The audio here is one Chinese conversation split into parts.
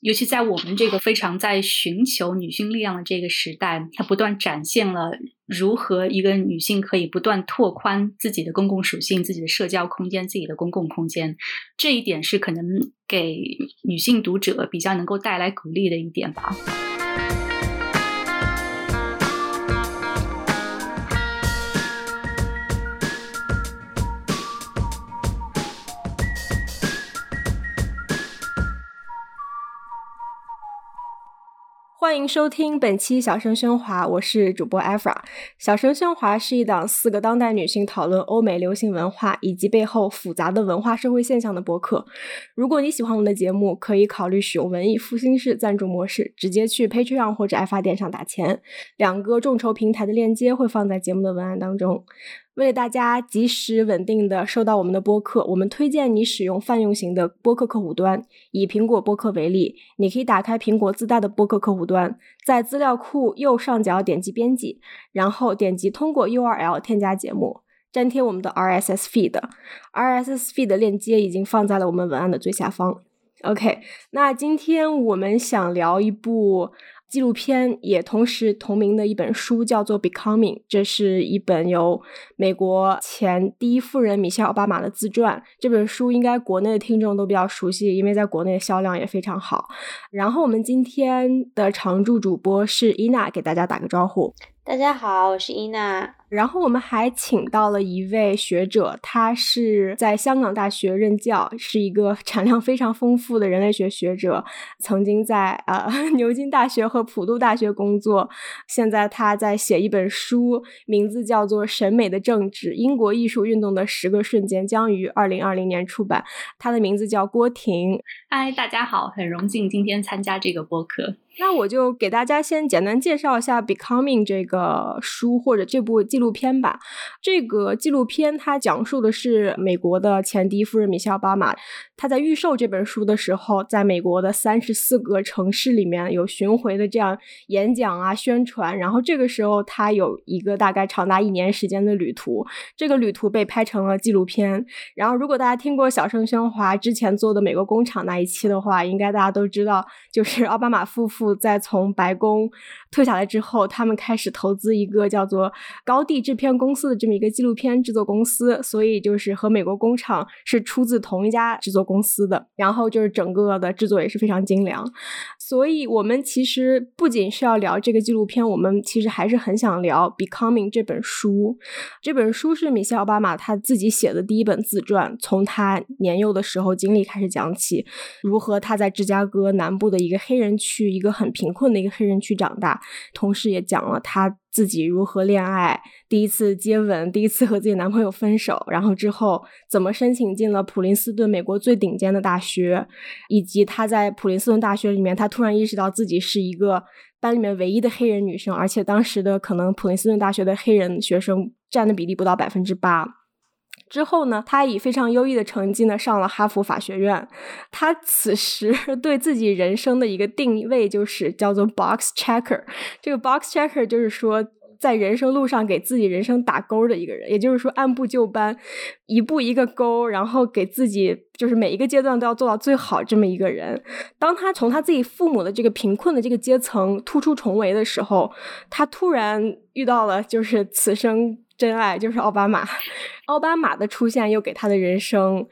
尤其在我们这个非常在寻求女性力量的这个时代，它不断展现了如何一个女性可以不断拓宽自己的公共属性、自己的社交空间、自己的公共空间。这一点是可能给女性读者比较能够带来鼓励的一点吧。欢迎收听本期小声喧哗，我是主播艾弗拉。小声喧哗是一档四个当代女性讨论欧美流行文化以及背后复杂的文化社会现象的博客。如果你喜欢我们的节目，可以考虑使用文艺复兴式赞助模式，直接去 Patreon 或者爱发电上打钱。两个众筹平台的链接会放在节目的文案当中。为了大家及时稳定的收到我们的播客，我们推荐你使用泛用型的播客客户端。以苹果播客为例，你可以打开苹果自带的播客客户端，在资料库右上角点击编辑，然后点击通过 URL 添加节目，粘贴我们的 RSS feed。RSS feed 的链接已经放在了我们文案的最下方。OK，那今天我们想聊一部。纪录片也同时同名的一本书叫做《Becoming》，这是一本由美国前第一夫人米歇尔·奥巴马的自传。这本书应该国内的听众都比较熟悉，因为在国内的销量也非常好。然后我们今天的常驻主播是伊娜，给大家打个招呼。大家好，我是伊娜。然后我们还请到了一位学者，他是在香港大学任教，是一个产量非常丰富的人类学学者，曾经在呃 牛津大学和普渡大学工作。现在他在写一本书，名字叫做《审美的政治：英国艺术运动的十个瞬间》，将于二零二零年出版。他的名字叫郭婷。嗨，大家好，很荣幸今天参加这个播客。那我就给大家先简单介绍一下《Becoming》这个书或者这部纪录片吧。这个纪录片它讲述的是美国的前第一夫人米歇尔·奥巴马。他在预售这本书的时候，在美国的三十四个城市里面有巡回的这样演讲啊、宣传。然后这个时候，他有一个大概长达一年时间的旅途。这个旅途被拍成了纪录片。然后，如果大家听过小声喧哗之前做的美国工厂那一期的话，应该大家都知道，就是奥巴马夫妇在从白宫退下来之后，他们开始投资一个叫做高地制片公司的这么一个纪录片制作公司。所以，就是和美国工厂是出自同一家制作。公司的，然后就是整个的制作也是非常精良，所以我们其实不仅是要聊这个纪录片，我们其实还是很想聊《Becoming》这本书。这本书是米歇尔·奥巴马他自己写的第一本自传，从他年幼的时候经历开始讲起，如何他在芝加哥南部的一个黑人区，一个很贫困的一个黑人区长大，同时也讲了他。自己如何恋爱，第一次接吻，第一次和自己男朋友分手，然后之后怎么申请进了普林斯顿，美国最顶尖的大学，以及她在普林斯顿大学里面，她突然意识到自己是一个班里面唯一的黑人女生，而且当时的可能普林斯顿大学的黑人学生占的比例不到百分之八。之后呢，他以非常优异的成绩呢上了哈佛法学院。他此时 对自己人生的一个定位就是叫做 box checker。这个 box checker 就是说在人生路上给自己人生打勾的一个人，也就是说按部就班，一步一个勾，然后给自己就是每一个阶段都要做到最好这么一个人。当他从他自己父母的这个贫困的这个阶层突出重围的时候，他突然遇到了就是此生。真爱就是奥巴马，奥巴马的出现又给他的人生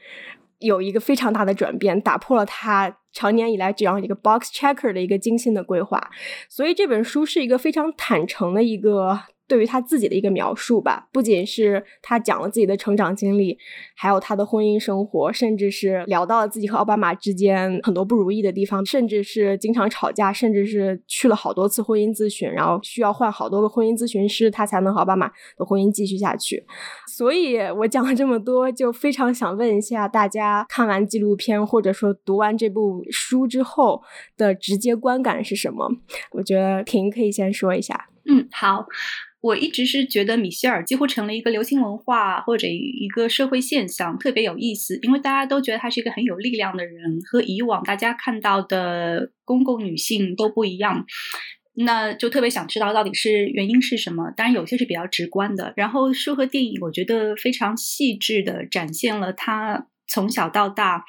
有一个非常大的转变，打破了他长年以来这样一个 box checker 的一个精心的规划，所以这本书是一个非常坦诚的一个。对于他自己的一个描述吧，不仅是他讲了自己的成长经历，还有他的婚姻生活，甚至是聊到了自己和奥巴马之间很多不如意的地方，甚至是经常吵架，甚至是去了好多次婚姻咨询，然后需要换好多个婚姻咨询师，他才能和奥巴马的婚姻继续下去。所以我讲了这么多，就非常想问一下大家，看完纪录片或者说读完这部书之后的直接观感是什么？我觉得婷可以先说一下。嗯，好。我一直是觉得米歇尔几乎成了一个流行文化或者一个社会现象，特别有意思，因为大家都觉得她是一个很有力量的人，和以往大家看到的公共女性都不一样。那就特别想知道到底是原因是什么。当然有些是比较直观的，然后书和电影我觉得非常细致的展现了她从小到大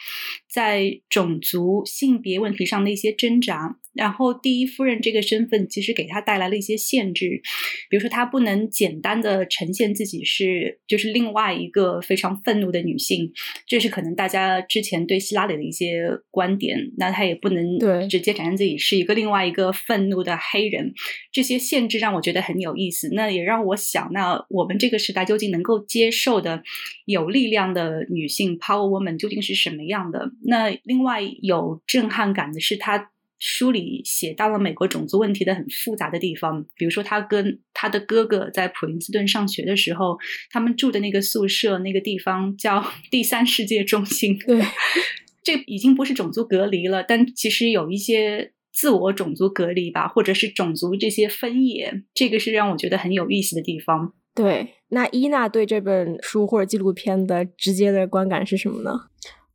在种族、性别问题上的一些挣扎。然后，第一夫人这个身份其实给她带来了一些限制，比如说她不能简单的呈现自己是就是另外一个非常愤怒的女性，这是可能大家之前对希拉里的一些观点。那她也不能直接展现自己是一个另外一个愤怒的黑人。这些限制让我觉得很有意思，那也让我想，那我们这个时代究竟能够接受的有力量的女性 Power Woman 究竟是什么样的？那另外有震撼感的是她。书里写到了美国种族问题的很复杂的地方，比如说他跟他的哥哥在普林斯顿上学的时候，他们住的那个宿舍那个地方叫第三世界中心。对，这已经不是种族隔离了，但其实有一些自我种族隔离吧，或者是种族这些分野，这个是让我觉得很有意思的地方。对，那伊娜对这本书或者纪录片的直接的观感是什么呢？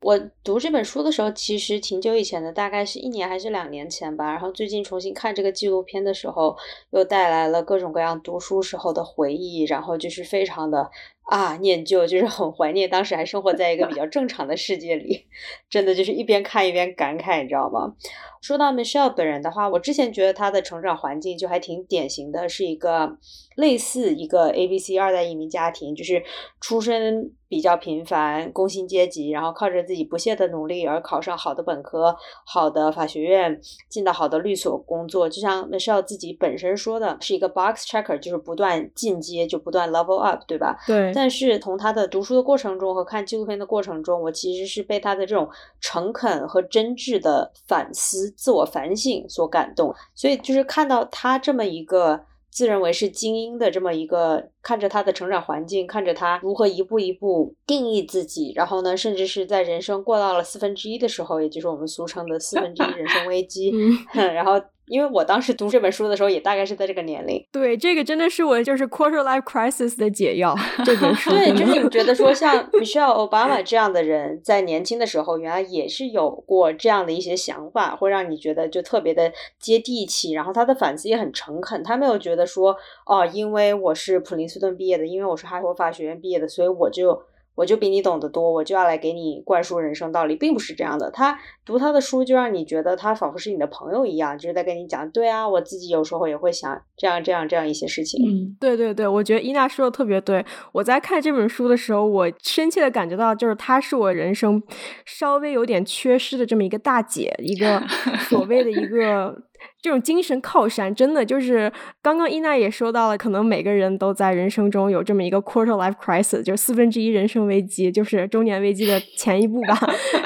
我读这本书的时候，其实挺久以前的，大概是一年还是两年前吧。然后最近重新看这个纪录片的时候，又带来了各种各样读书时候的回忆，然后就是非常的啊念旧，就是很怀念当时还生活在一个比较正常的世界里，真的就是一边看一边感慨，你知道吗？说到 Michelle 本人的话，我之前觉得她的成长环境就还挺典型的，是一个类似一个 A B C 二代移民家庭，就是出身比较平凡，工薪阶级，然后靠着自己不懈的努力而考上好的本科、好的法学院，进到好的律所工作。就像 Michelle 自己本身说的，是一个 box checker，就是不断进阶，就不断 level up，对吧？对。但是从他的读书的过程中和看纪录片的过程中，我其实是被他的这种诚恳和真挚的反思。自我反省所感动，所以就是看到他这么一个自认为是精英的这么一个，看着他的成长环境，看着他如何一步一步定义自己，然后呢，甚至是在人生过到了四分之一的时候，也就是我们俗称的四分之一人生危机，然后。因为我当时读这本书的时候，也大概是在这个年龄。对，这个真的是我就是 quarter life crisis 的解药。这本书对，就是你觉得说像 Michelle Obama 这样的人，在年轻的时候，原来也是有过这样的一些想法，会让你觉得就特别的接地气。然后他的反思也很诚恳，他没有觉得说哦，因为我是普林斯顿毕业的，因为我是哈佛法学院毕业的，所以我就。我就比你懂得多，我就要来给你灌输人生道理，并不是这样的。他读他的书，就让你觉得他仿佛是你的朋友一样，就是在跟你讲。对啊，我自己有时候也会想这样、这样、这样一些事情。嗯，对对对，我觉得伊娜说的特别对。我在看这本书的时候，我深切的感觉到，就是她是我人生稍微有点缺失的这么一个大姐，一个所谓的一个。这种精神靠山，真的就是刚刚伊娜也说到了，可能每个人都在人生中有这么一个 quarter life crisis，就是四分之一人生危机，就是中年危机的前一步吧。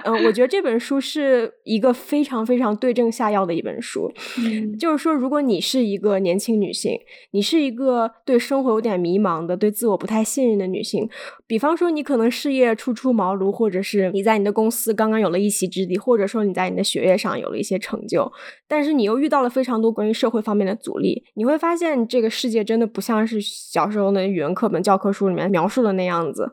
嗯，我觉得这本书是一个非常非常对症下药的一本书。就是说，如果你是一个年轻女性，你是一个对生活有点迷茫的、对自我不太信任的女性，比方说你可能事业初出茅庐，或者是你在你的公司刚刚有了一席之地，或者说你在你的学业上有了一些成就，但是你又遇遇到了非常多关于社会方面的阻力，你会发现这个世界真的不像是小时候的语文课本教科书里面描述的那样子。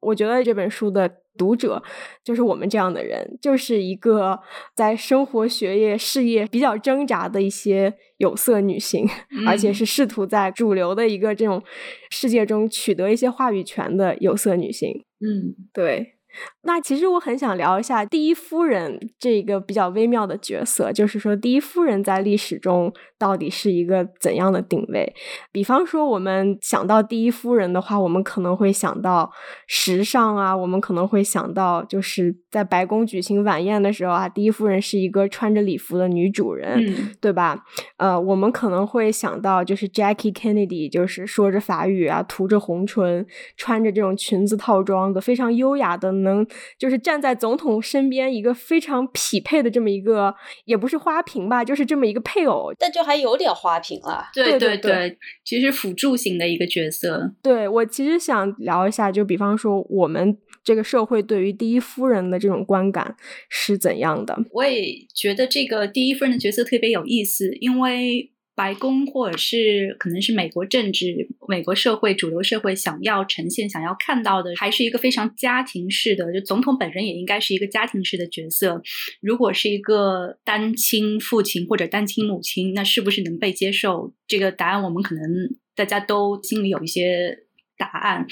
我觉得这本书的读者就是我们这样的人，就是一个在生活、学业、事业比较挣扎的一些有色女性，而且是试图在主流的一个这种世界中取得一些话语权的有色女性。嗯，对。那其实我很想聊一下第一夫人这个比较微妙的角色，就是说第一夫人在历史中到底是一个怎样的定位？比方说，我们想到第一夫人的话，我们可能会想到时尚啊，我们可能会想到就是在白宫举行晚宴的时候啊，第一夫人是一个穿着礼服的女主人，对吧？呃，我们可能会想到就是 Jackie Kennedy，就是说着法语啊，涂着红唇，穿着这种裙子套装的，非常优雅的。能就是站在总统身边，一个非常匹配的这么一个，也不是花瓶吧，就是这么一个配偶，但就还有点花瓶了。对对对，其实辅助型的一个角色。对我其实想聊一下，就比方说我们这个社会对于第一夫人的这种观感是怎样的？我也觉得这个第一夫人的角色特别有意思，因为。白宫或者是可能是美国政治、美国社会主流社会想要呈现、想要看到的，还是一个非常家庭式的。就总统本人也应该是一个家庭式的角色。如果是一个单亲父亲或者单亲母亲，那是不是能被接受？这个答案我们可能大家都心里有一些答案。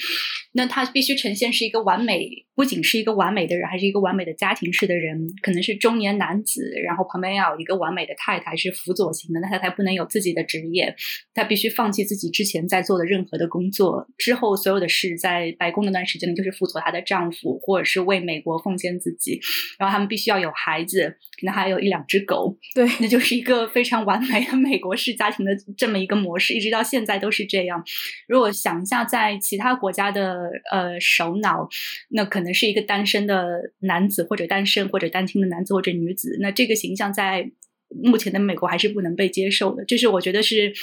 那他必须呈现是一个完美。不仅是一个完美的人，还是一个完美的家庭式的人，可能是中年男子，然后旁边要有一个完美的太太，是辅佐型的，那他才不能有自己的职业，他必须放弃自己之前在做的任何的工作，之后所有的事在白宫那段时间里就是辅佐她的丈夫，或者是为美国奉献自己，然后他们必须要有孩子，可能还有一两只狗，对，那就是一个非常完美的美国式家庭的这么一个模式，一直到现在都是这样。如果想一下，在其他国家的呃首脑，那可能是一个单身的男子，或者单身或者单亲的男子或者女子，那这个形象在目前的美国还是不能被接受的。这是我觉得是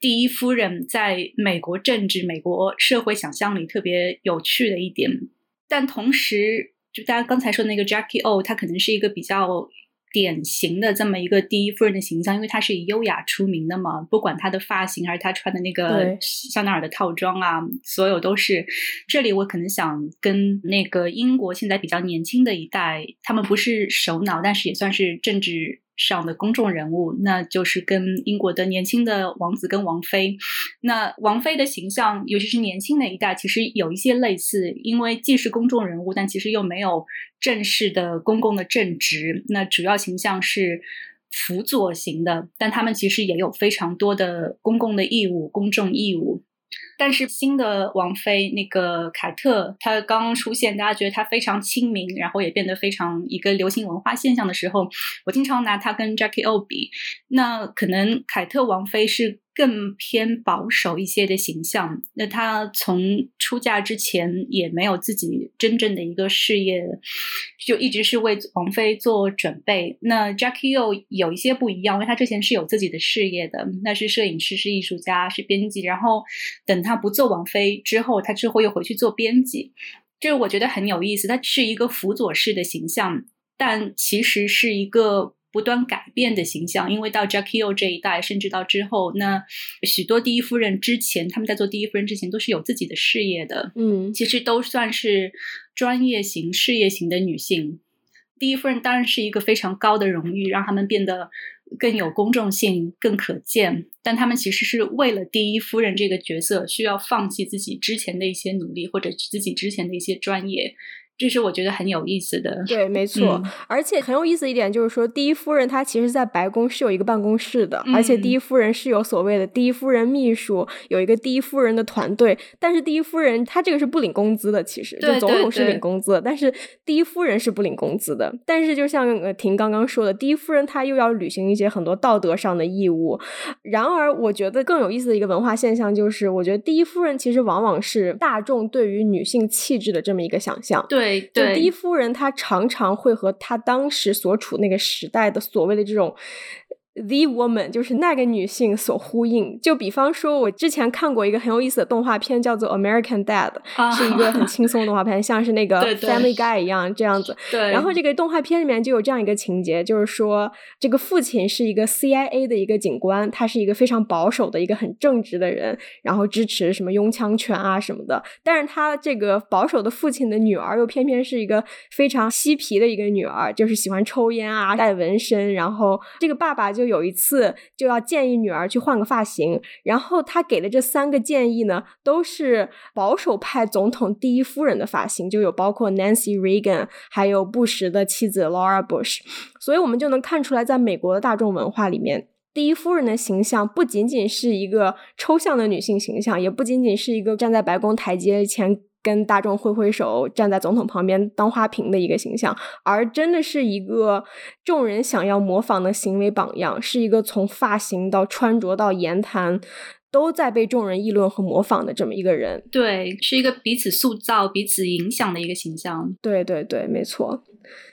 第一夫人在美国政治、美国社会想象里特别有趣的一点。但同时，就大家刚才说那个 Jackie O，她可能是一个比较。典型的这么一个第一夫人的形象，因为她是以优雅出名的嘛，不管她的发型还是她穿的那个香奈儿的套装啊，所有都是。这里我可能想跟那个英国现在比较年轻的一代，他们不是首脑，但是也算是政治。上的公众人物，那就是跟英国的年轻的王子跟王妃。那王妃的形象，尤其是年轻的一代，其实有一些类似，因为既是公众人物，但其实又没有正式的公共的正职。那主要形象是辅佐型的，但他们其实也有非常多的公共的义务、公众义务。但是新的王妃那个凯特，她刚出现，大家觉得她非常亲民，然后也变得非常一个流行文化现象的时候，我经常拿她跟 Jackie O 比。那可能凯特王妃是。更偏保守一些的形象。那她从出嫁之前也没有自己真正的一个事业，就一直是为王菲做准备。那 Jackie 又有一些不一样，因为她之前是有自己的事业的，那是摄影师、是艺术家、是编辑。然后等她不做王菲之后，她之后又回去做编辑。这个我觉得很有意思。她是一个辅佐式的形象，但其实是一个。不断改变的形象，因为到 Jackie O 这一代，甚至到之后，那许多第一夫人之前，他们在做第一夫人之前，都是有自己的事业的，嗯，其实都算是专业型、事业型的女性。第一夫人当然是一个非常高的荣誉，让他们变得更有公众性、更可见。但他们其实是为了第一夫人这个角色，需要放弃自己之前的一些努力，或者自己之前的一些专业。这是我觉得很有意思的，对，没错，而且很有意思一点就是说，第一夫人她其实，在白宫是有一个办公室的，而且第一夫人是有所谓的第一夫人秘书，有一个第一夫人的团队。但是第一夫人她这个是不领工资的，其实就总统是领工资的，但是第一夫人是不领工资的。但是就像呃婷刚刚说的，第一夫人她又要履行一些很多道德上的义务。然而，我觉得更有意思的一个文化现象就是，我觉得第一夫人其实往往是大众对于女性气质的这么一个想象。对。就第一夫人，她常常会和她当时所处那个时代的所谓的这种。The woman 就是那个女性所呼应。就比方说，我之前看过一个很有意思的动画片，叫做《American Dad》，是一个很轻松的动画片，像是那个 《Family Guy》一样这样子。对。然后这个动画片里面就有这样一个情节，就是说这个父亲是一个 CIA 的一个警官，他是一个非常保守的一个很正直的人，然后支持什么拥枪权啊什么的。但是他这个保守的父亲的女儿又偏偏是一个非常嬉皮的一个女儿，就是喜欢抽烟啊，带纹身。然后这个爸爸就。有一次就要建议女儿去换个发型，然后他给的这三个建议呢，都是保守派总统第一夫人的发型，就有包括 Nancy Reagan，还有布什的妻子 Laura Bush，所以我们就能看出来，在美国的大众文化里面，第一夫人的形象不仅仅是一个抽象的女性形象，也不仅仅是一个站在白宫台阶前。跟大众挥挥手，站在总统旁边当花瓶的一个形象，而真的是一个众人想要模仿的行为榜样，是一个从发型到穿着到言谈都在被众人议论和模仿的这么一个人。对，是一个彼此塑造、彼此影响的一个形象。对对对，没错。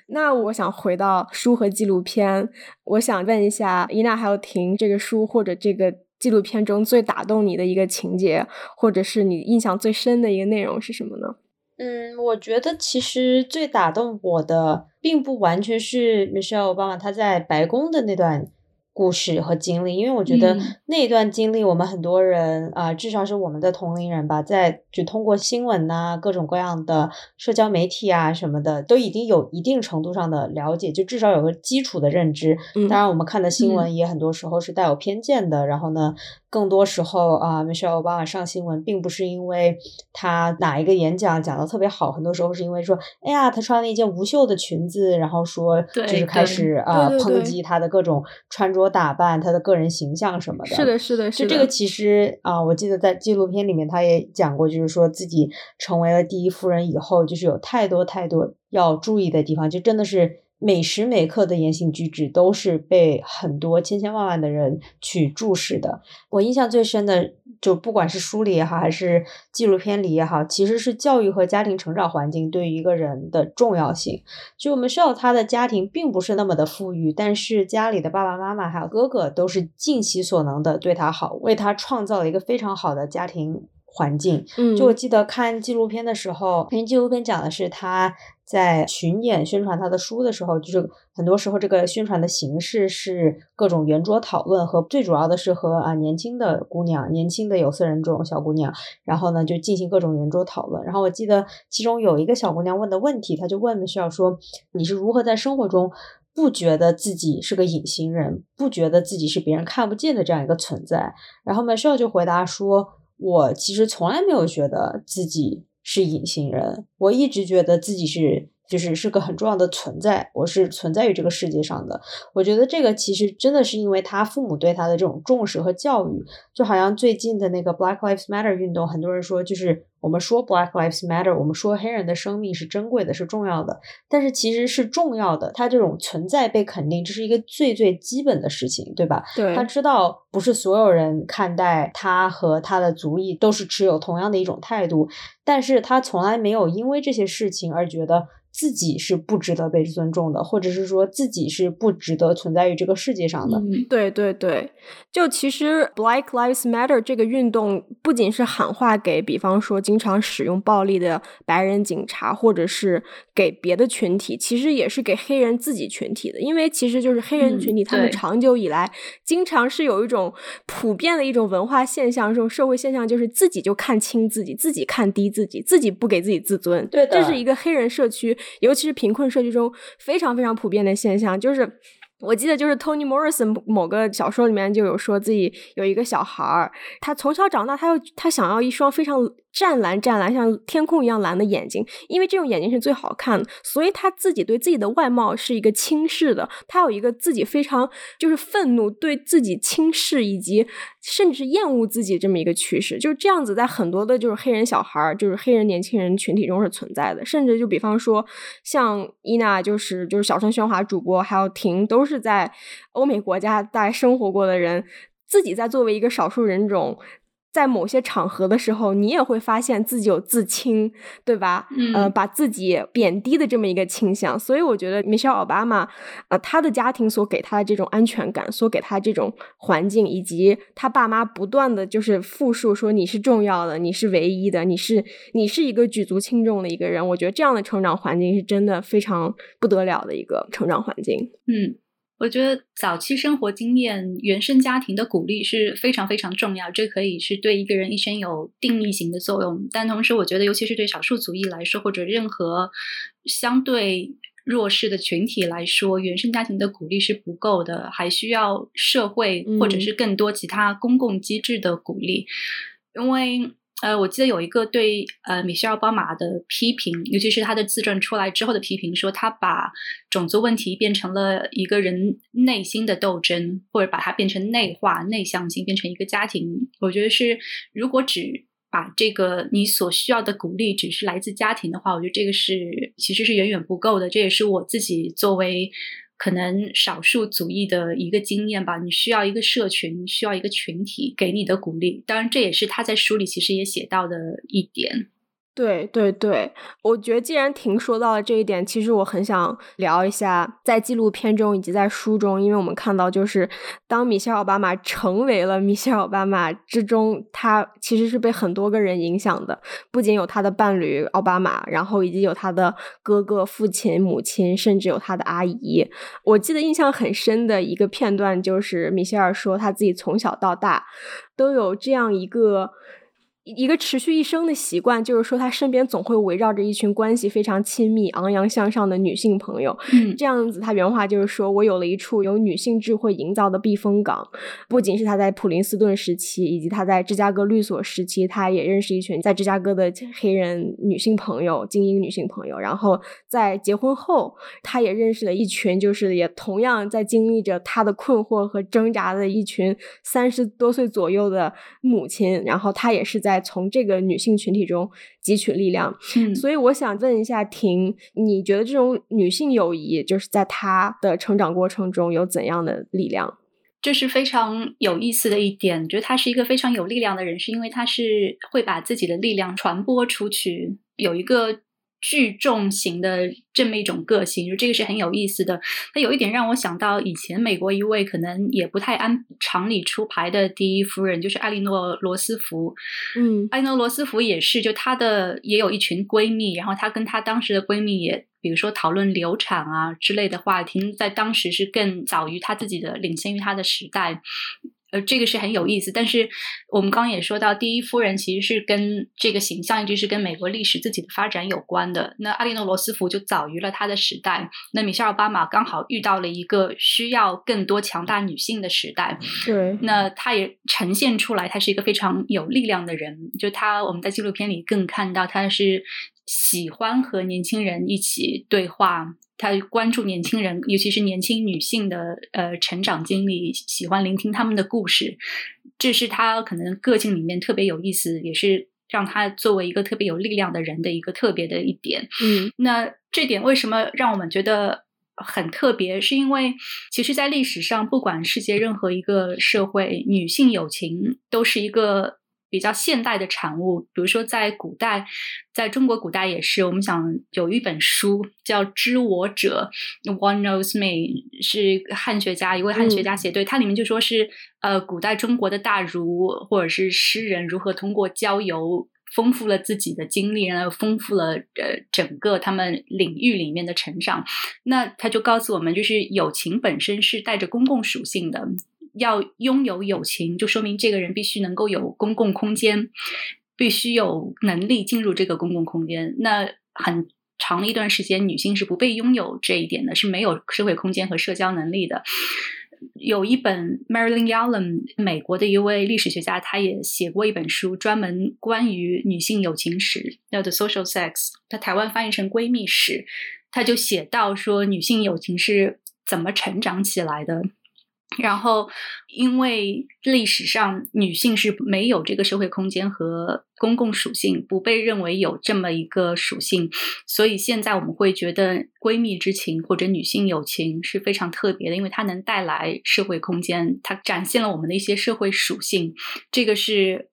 那我想回到书和纪录片，我想问一下伊娜还有婷，这个书或者这个。纪录片中最打动你的一个情节，或者是你印象最深的一个内容是什么呢？嗯，我觉得其实最打动我的，并不完全是 Michelle Obama 他在白宫的那段。故事和经历，因为我觉得那段经历，我们很多人啊，至少是我们的同龄人吧，在就通过新闻呐，各种各样的社交媒体啊什么的，都已经有一定程度上的了解，就至少有个基础的认知。当然，我们看的新闻也很多时候是带有偏见的，然后呢。更多时候啊，Michelle Obama 上新闻，并不是因为她哪一个演讲讲的特别好，很多时候是因为说，哎呀，她穿了一件无袖的裙子，然后说就是开始啊抨击她的各种穿着打扮、她的个人形象什么的。是的，是的，是的。就这个其实啊，我记得在纪录片里面她也讲过，就是说自己成为了第一夫人以后，就是有太多太多要注意的地方，就真的是。每时每刻的言行举止都是被很多千千万万的人去注视的。我印象最深的，就不管是书里也好，还是纪录片里也好，其实是教育和家庭成长环境对于一个人的重要性。就我们需要他的家庭并不是那么的富裕，但是家里的爸爸妈妈还有哥哥都是尽其所能的对他好，为他创造了一个非常好的家庭环境。嗯，就我记得看纪录片的时候，因为纪录片讲的是他。在巡演宣传他的书的时候，就是很多时候这个宣传的形式是各种圆桌讨论，和最主要的是和啊年轻的姑娘、年轻的有色人种小姑娘，然后呢就进行各种圆桌讨论。然后我记得其中有一个小姑娘问的问题，她就问的是要说你是如何在生活中不觉得自己是个隐形人，不觉得自己是别人看不见的这样一个存在？然后 Michelle 就回答说，我其实从来没有觉得自己。是隐形人，我一直觉得自己是，就是是个很重要的存在，我是存在于这个世界上的。我觉得这个其实真的是因为他父母对他的这种重视和教育，就好像最近的那个 Black Lives Matter 运动，很多人说就是。我们说 Black Lives Matter，我们说黑人的生命是珍贵的，是重要的，但是其实是重要的。他这种存在被肯定，这是一个最最基本的事情，对吧？对。他知道不是所有人看待他和他的族裔都是持有同样的一种态度，但是他从来没有因为这些事情而觉得。自己是不值得被尊重的，或者是说自己是不值得存在于这个世界上的。对对对，就其实 Black Lives Matter 这个运动不仅是喊话给，比方说经常使用暴力的白人警察，或者是给别的群体，其实也是给黑人自己群体的。因为其实就是黑人群体，他们长久以来经常是有一种普遍的一种文化现象，这种社会现象就是自己就看轻自己，自己看低自己，自己不给自己自尊。对的，这是一个黑人社区。尤其是贫困社区中非常非常普遍的现象，就是我记得就是 Tony Morrison 某个小说里面就有说自己有一个小孩儿，他从小长大，他又他想要一双非常。湛蓝湛蓝，像天空一样蓝的眼睛，因为这种眼睛是最好看的，所以他自己对自己的外貌是一个轻视的，他有一个自己非常就是愤怒，对自己轻视以及甚至是厌恶自己这么一个趋势，就是这样子，在很多的就是黑人小孩儿，就是黑人年轻人群体中是存在的，甚至就比方说像伊娜，就是就是小声喧哗主播，还有婷，都是在欧美国家大概生活过的人，自己在作为一个少数人种。在某些场合的时候，你也会发现自己有自轻，对吧？嗯，呃，把自己贬低的这么一个倾向。所以我觉得米歇尔奥巴马，呃，他的家庭所给他的这种安全感，所给他这种环境，以及他爸妈不断的就是复述说你是重要的，你是唯一的，你是你是一个举足轻重的一个人。我觉得这样的成长环境是真的非常不得了的一个成长环境。嗯。我觉得早期生活经验、原生家庭的鼓励是非常非常重要，这可以是对一个人一生有定义型的作用。但同时，我觉得尤其是对少数族裔来说，或者任何相对弱势的群体来说，原生家庭的鼓励是不够的，还需要社会或者是更多其他公共机制的鼓励，因为。呃，我记得有一个对呃米歇尔·奥巴马的批评，尤其是他的自传出来之后的批评，说他把种族问题变成了一个人内心的斗争，或者把它变成内化、内向性，变成一个家庭。我觉得是，如果只把这个你所需要的鼓励只是来自家庭的话，我觉得这个是其实是远远不够的。这也是我自己作为。可能少数族裔的一个经验吧，你需要一个社群，需要一个群体给你的鼓励。当然，这也是他在书里其实也写到的一点。对对对，我觉得既然婷说到了这一点，其实我很想聊一下，在纪录片中以及在书中，因为我们看到，就是当米歇尔奥巴马成为了米歇尔奥巴马之中，他其实是被很多个人影响的，不仅有他的伴侣奥巴马，然后以及有他的哥哥、父亲、母亲，甚至有他的阿姨。我记得印象很深的一个片段，就是米歇尔说他自己从小到大都有这样一个。一个持续一生的习惯，就是说他身边总会围绕着一群关系非常亲密、昂扬向上的女性朋友。嗯，这样子，他原话就是说：“我有了一处由女性智慧营造的避风港。”不仅是他在普林斯顿时期，以及他在芝加哥律所时期，他也认识一群在芝加哥的黑人女性朋友、精英女性朋友。然后在结婚后，他也认识了一群，就是也同样在经历着他的困惑和挣扎的一群三十多岁左右的母亲。然后他也是在。在从这个女性群体中汲取力量，嗯，所以我想问一下婷，你觉得这种女性友谊就是在她的成长过程中有怎样的力量？这是非常有意思的一点，觉得她是一个非常有力量的人，是因为她是会把自己的力量传播出去，有一个。聚众型的这么一种个性，就这个是很有意思的。它有一点让我想到以前美国一位可能也不太按常理出牌的第一夫人，就是艾莉诺罗斯福。嗯，艾莉诺罗斯福也是，就她的也有一群闺蜜，然后她跟她当时的闺蜜也，比如说讨论流产啊之类的话题，在当时是更早于她自己的，领先于她的时代。呃，这个是很有意思，但是我们刚刚也说到，第一夫人其实是跟这个形象一直是跟美国历史自己的发展有关的。那阿莉诺罗斯福就早于了他的时代，那米歇尔奥巴马刚好遇到了一个需要更多强大女性的时代。对，那他也呈现出来，他是一个非常有力量的人。就他，我们在纪录片里更看到他是喜欢和年轻人一起对话。他关注年轻人，尤其是年轻女性的呃成长经历，喜欢聆听他们的故事，这是他可能个性里面特别有意思，也是让他作为一个特别有力量的人的一个特别的一点。嗯，那这点为什么让我们觉得很特别？是因为其实，在历史上，不管世界任何一个社会，女性友情都是一个。比较现代的产物，比如说在古代，在中国古代也是。我们想有一本书叫《知我者》，One Knows Me，是汉学家一位汉学家写，对它里面就说是呃，古代中国的大儒或者是诗人如何通过交游丰富了自己的经历，然后丰富了呃整个他们领域里面的成长。那他就告诉我们，就是友情本身是带着公共属性的。要拥有友情，就说明这个人必须能够有公共空间，必须有能力进入这个公共空间。那很长的一段时间，女性是不被拥有这一点的，是没有社会空间和社交能力的。有一本 Marilyn Yalom，美国的一位历史学家，他也写过一本书，专门关于女性友情史，叫《The Social Sex》，他台湾翻译成闺蜜史。他就写到说，女性友情是怎么成长起来的。然后，因为历史上女性是没有这个社会空间和公共属性，不被认为有这么一个属性，所以现在我们会觉得闺蜜之情或者女性友情是非常特别的，因为它能带来社会空间，它展现了我们的一些社会属性。这个是。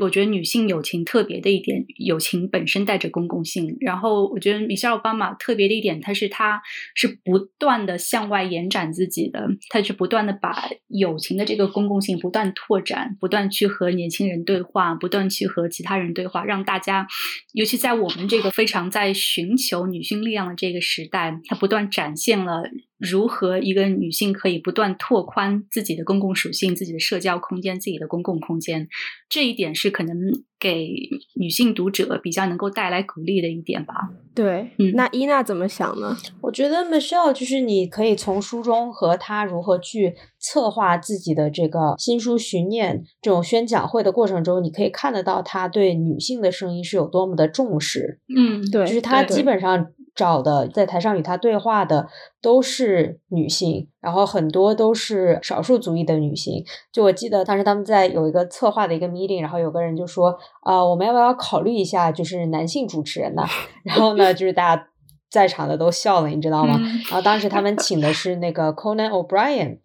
我觉得女性友情特别的一点，友情本身带着公共性。然后，我觉得米歇尔奥巴马特别的一点，他是他是不断的向外延展自己的，他是不断的把友情的这个公共性不断拓展，不断去和年轻人对话，不断去和其他人对话，让大家，尤其在我们这个非常在寻求女性力量的这个时代，他不断展现了。如何一个女性可以不断拓宽自己的公共属性、自己的社交空间、自己的公共空间？这一点是可能给女性读者比较能够带来鼓励的一点吧。对，嗯，那伊娜怎么想呢？我觉得 Michelle 就是你可以从书中和她如何去策划自己的这个新书巡演这种宣讲会的过程中，你可以看得到她对女性的声音是有多么的重视。嗯，对，就是她基本上。找的在台上与他对话的都是女性，然后很多都是少数族裔的女性。就我记得当时他们在有一个策划的一个 meeting，然后有个人就说：“啊，我们要不要考虑一下，就是男性主持人呢？”然后呢，就是大家在场的都笑了，你知道吗？然后当时他们请的是那个 Conan O'Brien。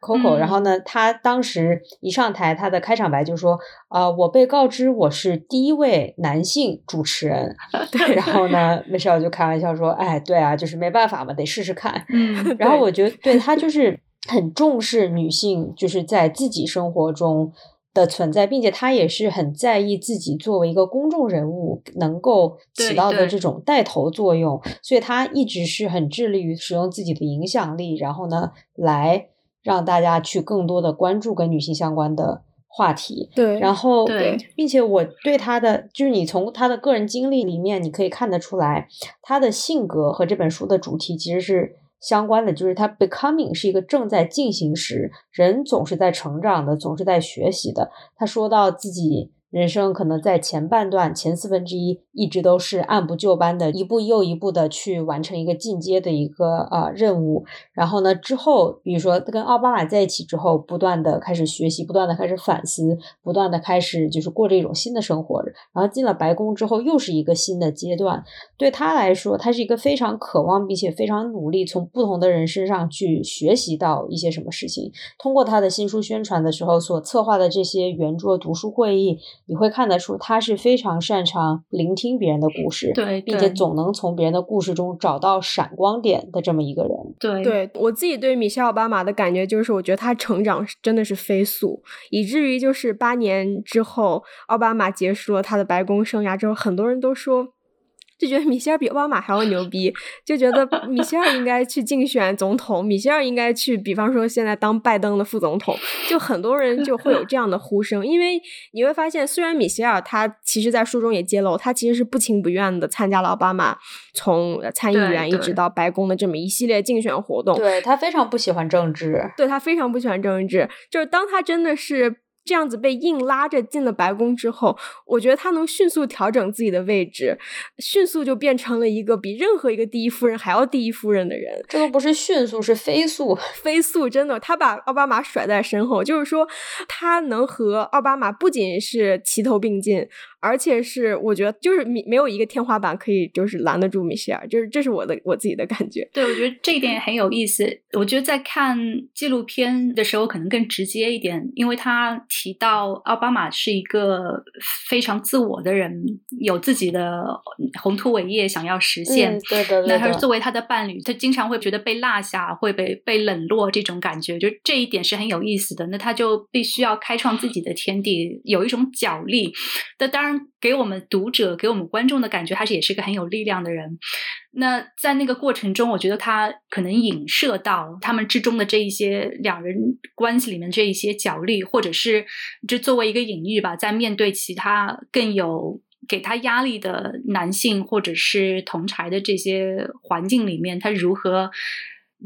Coco，然后呢，他当时一上台，他的开场白就说：“啊，我被告知我是第一位男性主持人。”对，然后呢，Michelle 就开玩笑说：“哎，对啊，就是没办法嘛，得试试看。”嗯，然后我觉得，对他就是很重视女性，就是在自己生活中的存在，并且他也是很在意自己作为一个公众人物能够起到的这种带头作用，所以他一直是很致力于使用自己的影响力，然后呢，来。让大家去更多的关注跟女性相关的话题。对，然后对，并且我对他的，就是你从他的个人经历里面，你可以看得出来，他的性格和这本书的主题其实是相关的。就是他 becoming 是一个正在进行时，人总是在成长的，总是在学习的。他说到自己。人生可能在前半段、前四分之一一直都是按部就班的，一步又一步的去完成一个进阶的一个啊任务。然后呢，之后比如说跟奥巴马在一起之后，不断的开始学习，不断的开始反思，不断的开始就是过着一种新的生活。然后进了白宫之后，又是一个新的阶段。对他来说，他是一个非常渴望并且非常努力，从不同的人身上去学习到一些什么事情。通过他的新书宣传的时候所策划的这些圆桌读书会议。你会看得出，他是非常擅长聆听别人的故事，对，并且总能从别人的故事中找到闪光点的这么一个人。对，对我自己对米歇尔·奥巴马的感觉就是，我觉得他成长真的是飞速，以至于就是八年之后，奥巴马结束了他的白宫生涯之后，很多人都说。就觉得米歇尔比奥巴马还要牛逼，就觉得米歇尔应该去竞选总统，米歇尔应该去，比方说现在当拜登的副总统，就很多人就会有这样的呼声，因为你会发现，虽然米歇尔他其实，在书中也揭露，他其实是不情不愿的参加了奥巴马从参议员一直到白宫的这么一系列竞选活动，对他非常不喜欢政治，对他非常不喜欢政治，就是当他真的是。这样子被硬拉着进了白宫之后，我觉得他能迅速调整自己的位置，迅速就变成了一个比任何一个第一夫人还要第一夫人的人。这都不是迅速，是飞速，飞速真的，他把奥巴马甩在身后，就是说他能和奥巴马不仅是齐头并进。而且是我觉得就是没没有一个天花板可以就是拦得住米歇尔，就是这是我的我自己的感觉。对，我觉得这一点也很有意思。我觉得在看纪录片的时候可能更直接一点，因为他提到奥巴马是一个非常自我的人，有自己的宏图伟业想要实现。对对，那他作为他的伴侣，他经常会觉得被落下，会被被冷落这种感觉，就这一点是很有意思的。那他就必须要开创自己的天地，有一种角力。那当给我们读者、给我们观众的感觉，他是也是个很有力量的人。那在那个过程中，我觉得他可能影射到他们之中的这一些两人关系里面这一些角力，或者是就作为一个隐喻吧，在面对其他更有给他压力的男性或者是同柴的这些环境里面，他如何。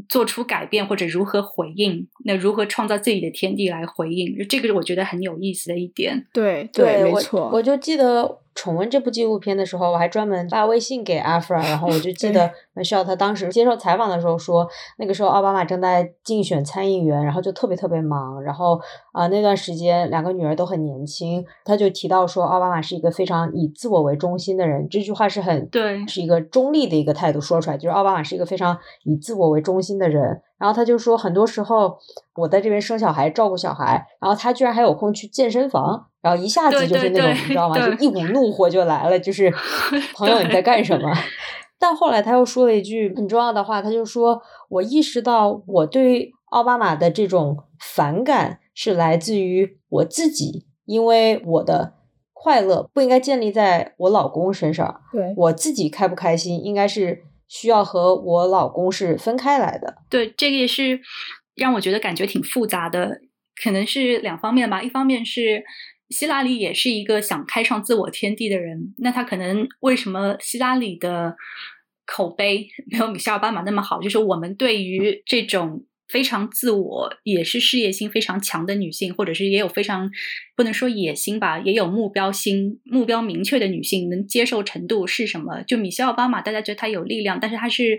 做出改变或者如何回应？那如何创造自己的天地来回应？这个是我觉得很有意思的一点。对对，没错，我就记得。重温这部纪录片的时候，我还专门发微信给阿弗拉，然后我就记得 Michelle 他当时接受采访的时候说，那个时候奥巴马正在竞选参议员，然后就特别特别忙，然后啊那段时间两个女儿都很年轻，他就提到说奥巴马是一个非常以自我为中心的人，这句话是很对，是一个中立的一个态度说出来，就是奥巴马是一个非常以自我为中心的人。然后他就说，很多时候我在这边生小孩、照顾小孩，然后他居然还有空去健身房，然后一下子就是那种你知道吗？就一股怒火就来了，就是 朋友你在干什么？但后来他又说了一句很重要的话，他就说我意识到我对奥巴马的这种反感是来自于我自己，因为我的快乐不应该建立在我老公身上，对我自己开不开心应该是。需要和我老公是分开来的，对，这个也是让我觉得感觉挺复杂的，可能是两方面吧。一方面是希拉里也是一个想开创自我天地的人，那他可能为什么希拉里的口碑没有米歇尔·巴马那么好？就是我们对于这种。非常自我，也是事业心非常强的女性，或者是也有非常不能说野心吧，也有目标心、目标明确的女性，能接受程度是什么？就米歇尔·奥巴马，大家觉得她有力量，但是她是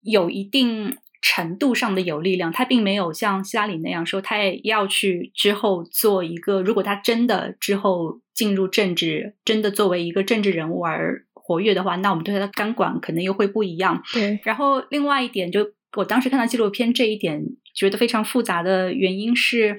有一定程度上的有力量，她并没有像希拉里那样说，她也要去之后做一个，如果她真的之后进入政治，真的作为一个政治人物而活跃的话，那我们对她的监管可能又会不一样。对，然后另外一点就。我当时看到纪录片这一点，觉得非常复杂的原因是，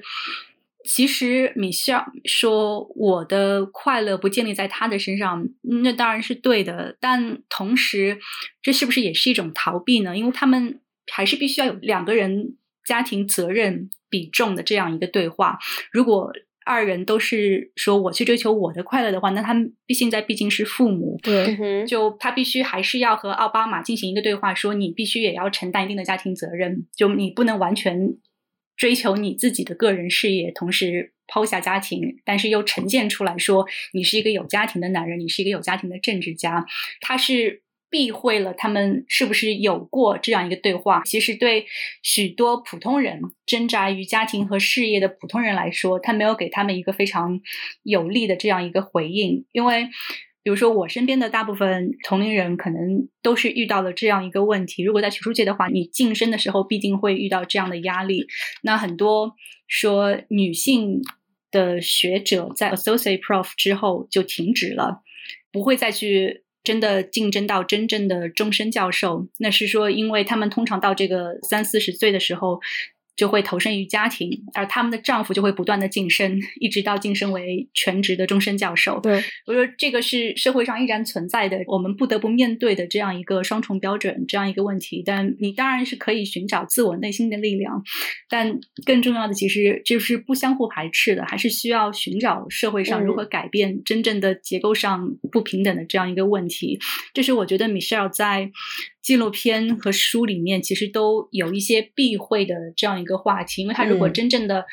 其实米歇尔说我的快乐不建立在他的身上，那当然是对的。但同时，这是不是也是一种逃避呢？因为他们还是必须要有两个人家庭责任比重的这样一个对话。如果二人都是说我去追求我的快乐的话，那他们毕竟在毕竟是父母，对，就他必须还是要和奥巴马进行一个对话，说你必须也要承担一定的家庭责任，就你不能完全追求你自己的个人事业，同时抛下家庭，但是又呈现出来说你是一个有家庭的男人，你是一个有家庭的政治家，他是。避讳了他们是不是有过这样一个对话？其实对许多普通人挣扎于家庭和事业的普通人来说，他没有给他们一个非常有力的这样一个回应。因为，比如说我身边的大部分同龄人，可能都是遇到了这样一个问题。如果在学术界的话，你晋升的时候必定会遇到这样的压力。那很多说女性的学者在 Associate Prof 之后就停止了，不会再去。真的竞争到真正的终身教授，那是说，因为他们通常到这个三四十岁的时候。就会投身于家庭，而他们的丈夫就会不断的晋升，一直到晋升为全职的终身教授。对，我说这个是社会上依然存在的，我们不得不面对的这样一个双重标准，这样一个问题。但你当然是可以寻找自我内心的力量，但更重要的其实就是不相互排斥的，还是需要寻找社会上如何改变真正的结构上不平等的这样一个问题。这是我觉得 Michelle 在。纪录片和书里面其实都有一些避讳的这样一个话题，因为他如果真正的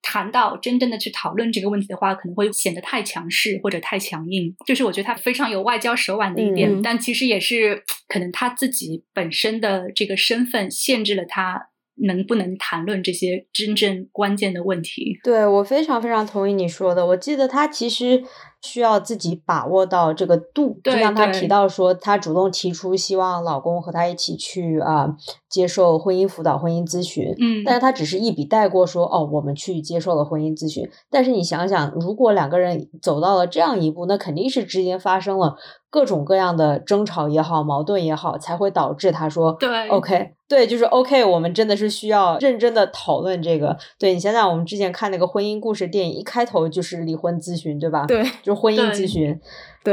谈到、真正的去讨论这个问题的话，可能会显得太强势或者太强硬。就是我觉得他非常有外交手腕的一点，但其实也是可能他自己本身的这个身份限制了他能不能谈论这些真正关键的问题。对我非常非常同意你说的。我记得他其实。需要自己把握到这个度，就像她提到说，她主动提出希望老公和她一起去啊接受婚姻辅导、婚姻咨询，嗯，但是她只是一笔带过说，哦，我们去接受了婚姻咨询。但是你想想，如果两个人走到了这样一步，那肯定是之间发生了各种各样的争吵也好、矛盾也好，才会导致他说，对，OK，对，就是 OK，我们真的是需要认真的讨论这个。对你想想，我们之前看那个婚姻故事电影，一开头就是离婚咨询，对吧？对，就是。婚姻咨询，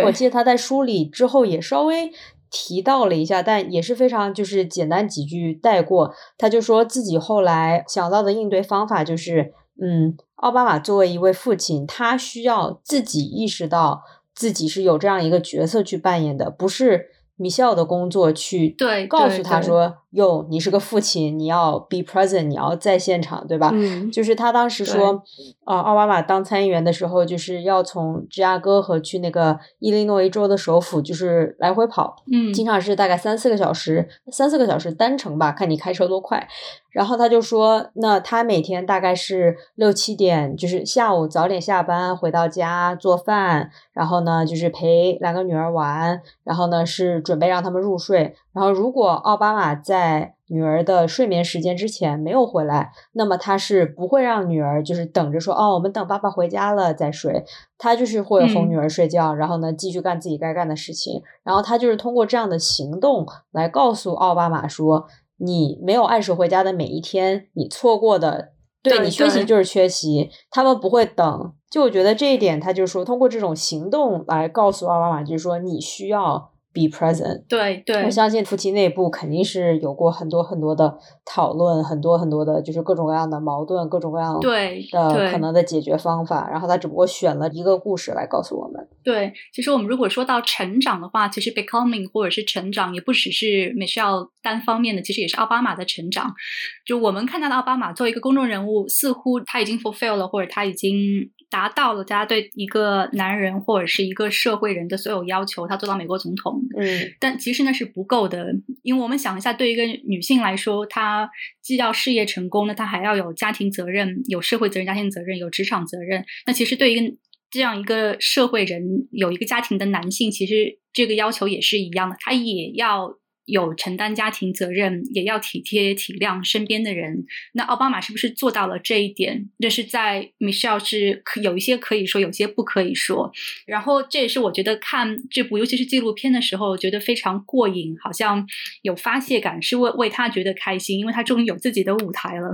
我记得他在书里之后也稍微提到了一下，但也是非常就是简单几句带过。他就说自己后来想到的应对方法就是，嗯，奥巴马作为一位父亲，他需要自己意识到自己是有这样一个角色去扮演的，不是。米歇尔的工作去对告诉他说：“哟，你是个父亲，你要 be present，你要在现场，对吧？”嗯，就是他当时说，啊，奥巴马当参议员的时候，就是要从芝加哥和去那个伊利诺伊州的首府，就是来回跑，嗯，经常是大概三四个小时，三四个小时单程吧，看你开车多快。然后他就说，那他每天大概是六七点，就是下午早点下班回到家做饭，然后呢就是陪两个女儿玩，然后呢是准备让他们入睡。然后如果奥巴马在女儿的睡眠时间之前没有回来，那么他是不会让女儿就是等着说哦，我们等爸爸回家了再睡。他就是会哄女儿睡觉，然后呢继续干自己该干的事情。然后他就是通过这样的行动来告诉奥巴马说。你没有按时回家的每一天，你错过的，对你缺席就是缺席，他们不会等。就我觉得这一点，他就是说通过这种行动来告诉奥巴马，就是说你需要。Be present，对对，我相信夫妻内部肯定是有过很多很多的讨论，很多很多的，就是各种各样的矛盾，各种各样的可能的解决方法。然后他只不过选了一个故事来告诉我们。对，其实我们如果说到成长的话，其实 becoming 或者是成长，也不只是 Michelle 单方面的，其实也是奥巴马的成长。就我们看到的奥巴马作为一个公众人物，似乎他已经 fulfill 了，或者他已经。达到了大家对一个男人或者是一个社会人的所有要求，他做到美国总统。嗯，但其实那是不够的，因为我们想一下，对一个女性来说，她既要事业成功，那她还要有家庭责任、有社会责任、家庭责任、有职场责任。那其实对于一个这样一个社会人，有一个家庭的男性，其实这个要求也是一样的，他也要。有承担家庭责任，也要体贴体谅身边的人。那奥巴马是不是做到了这一点？这是在 Michelle 是有一些可以说，有些不可以说。然后这也是我觉得看这部，尤其是纪录片的时候，觉得非常过瘾，好像有发泄感，是为为他觉得开心，因为他终于有自己的舞台了。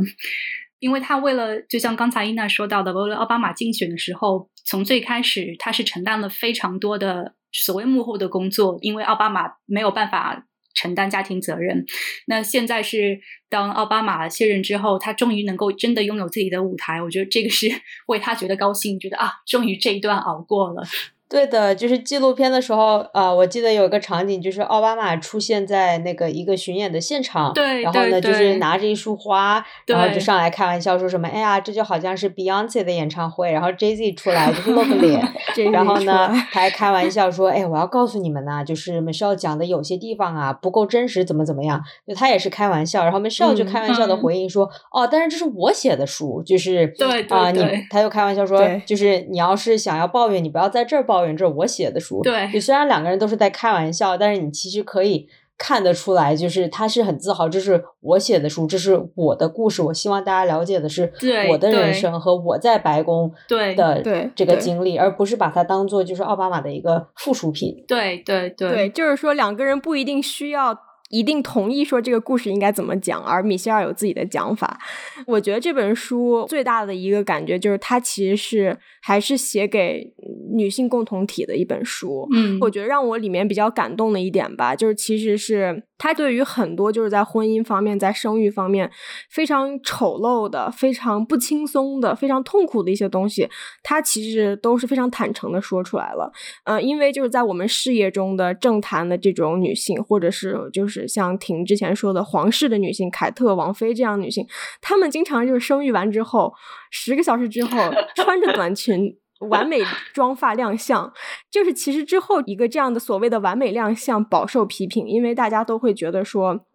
因为他为了，就像刚才伊娜说到的，为了奥巴马竞选的时候，从最开始他是承担了非常多的所谓幕后的工作，因为奥巴马没有办法。承担家庭责任，那现在是当奥巴马卸任之后，他终于能够真的拥有自己的舞台，我觉得这个是 为他觉得高兴，觉得啊，终于这一段熬过了。对的，就是纪录片的时候，呃，我记得有一个场景，就是奥巴马出现在那个一个巡演的现场，对，然后呢，就是拿着一束花，然后就上来开玩笑说什么，哎呀，这就好像是 Beyonce 的演唱会，然后 Jay Z 出来就是露个脸，这然后呢，他还开玩笑说，哎，我要告诉你们呐，就是 Michelle 讲的有些地方啊不够真实，怎么怎么样，就他也是开玩笑，然后 Michelle 就嗯开玩笑的嗯。回应说，哦，但是这是我写的书，就是对对啊，你他又开玩笑说，就是你要是想要抱怨，你不要在这儿抱怨，这是我写的书，对就虽然两个人都是在开玩笑，但是你其实可以看得出来，就是他是很自豪，这是我写的书，这是我的故事。我希望大家了解的是我的人生和我在白宫对的对这个经历，而不是把它当做就是奥巴马的一个附属品。对对对对，就是说两个人不一定需要一定同意说这个故事应该怎么讲，而米歇尔有自己的讲法。我觉得这本书最大的一个感觉就是，它其实是还是写给女性共同体的一本书。嗯，我觉得让我里面比较感动的一点吧，就是其实是他对于很多就是在婚姻方面、在生育方面非常丑陋的、非常不轻松的、非常痛苦的一些东西，他其实都是非常坦诚的说出来了。呃，因为就是在我们事业中的政坛的这种女性，或者是就是像婷之前说的皇室的女性，凯特王妃这样女性，她们经常就是生育完之后，十个小时之后穿着短裙。完美妆发亮相，就是其实之后一个这样的所谓的完美亮相饱受批评，因为大家都会觉得说，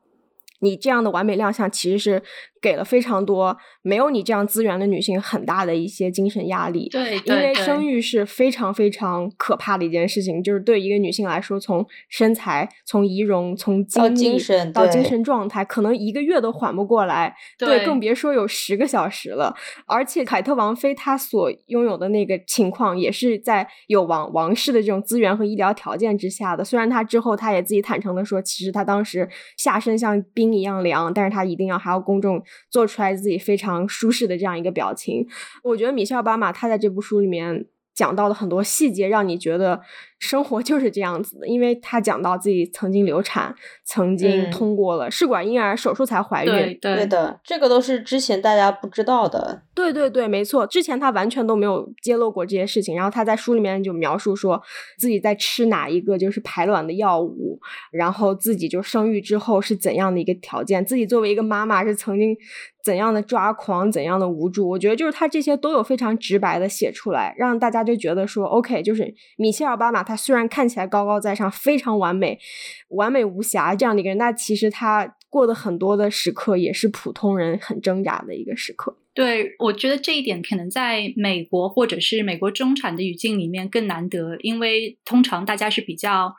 你这样的完美亮相其实是给了非常多没有你这样资源的女性很大的一些精神压力。对，因为生育是非常非常可怕的一件事情，就是对一个女性来说，从身材、从仪容、从精力精神到精神状态，可能一个月都缓不过来。对更别说有十个小时了。而且凯特王妃她所拥有的那个情况，也是在有王王室的这种资源和医疗条件之下的。虽然她之后她也自己坦诚的说，其实她当时下身像冰一样凉，但是她一定要还要公众做出来自己非常舒适的这样一个表情。我觉得米歇尔·巴马他在这部书里面讲到的很多细节，让你觉得生活就是这样子的。因为他讲到自己曾经流产，曾经嗯通过了试管婴儿手术才怀孕，对对对的，这个都是之前大家不知道的。对对对，没错，之前他完全都没有揭露过这些事情，然后他在书里面就描述说自己在吃哪一个就是排卵的药物，然后自己就生育之后是怎样的一个条件，自己作为一个妈妈是曾经怎样的抓狂，怎样的无助，我觉得就是他这些都有非常直白的写出来，让大家就觉得说，OK，就是米歇尔·奥巴马，他虽然看起来高高在上，非常完美、完美无瑕这样的一个人，那其实他过的很多的时刻也是普通人很挣扎的一个时刻。对，我觉得这一点可能在美国或者是美国中产的语境里面更难得，因为通常大家是比较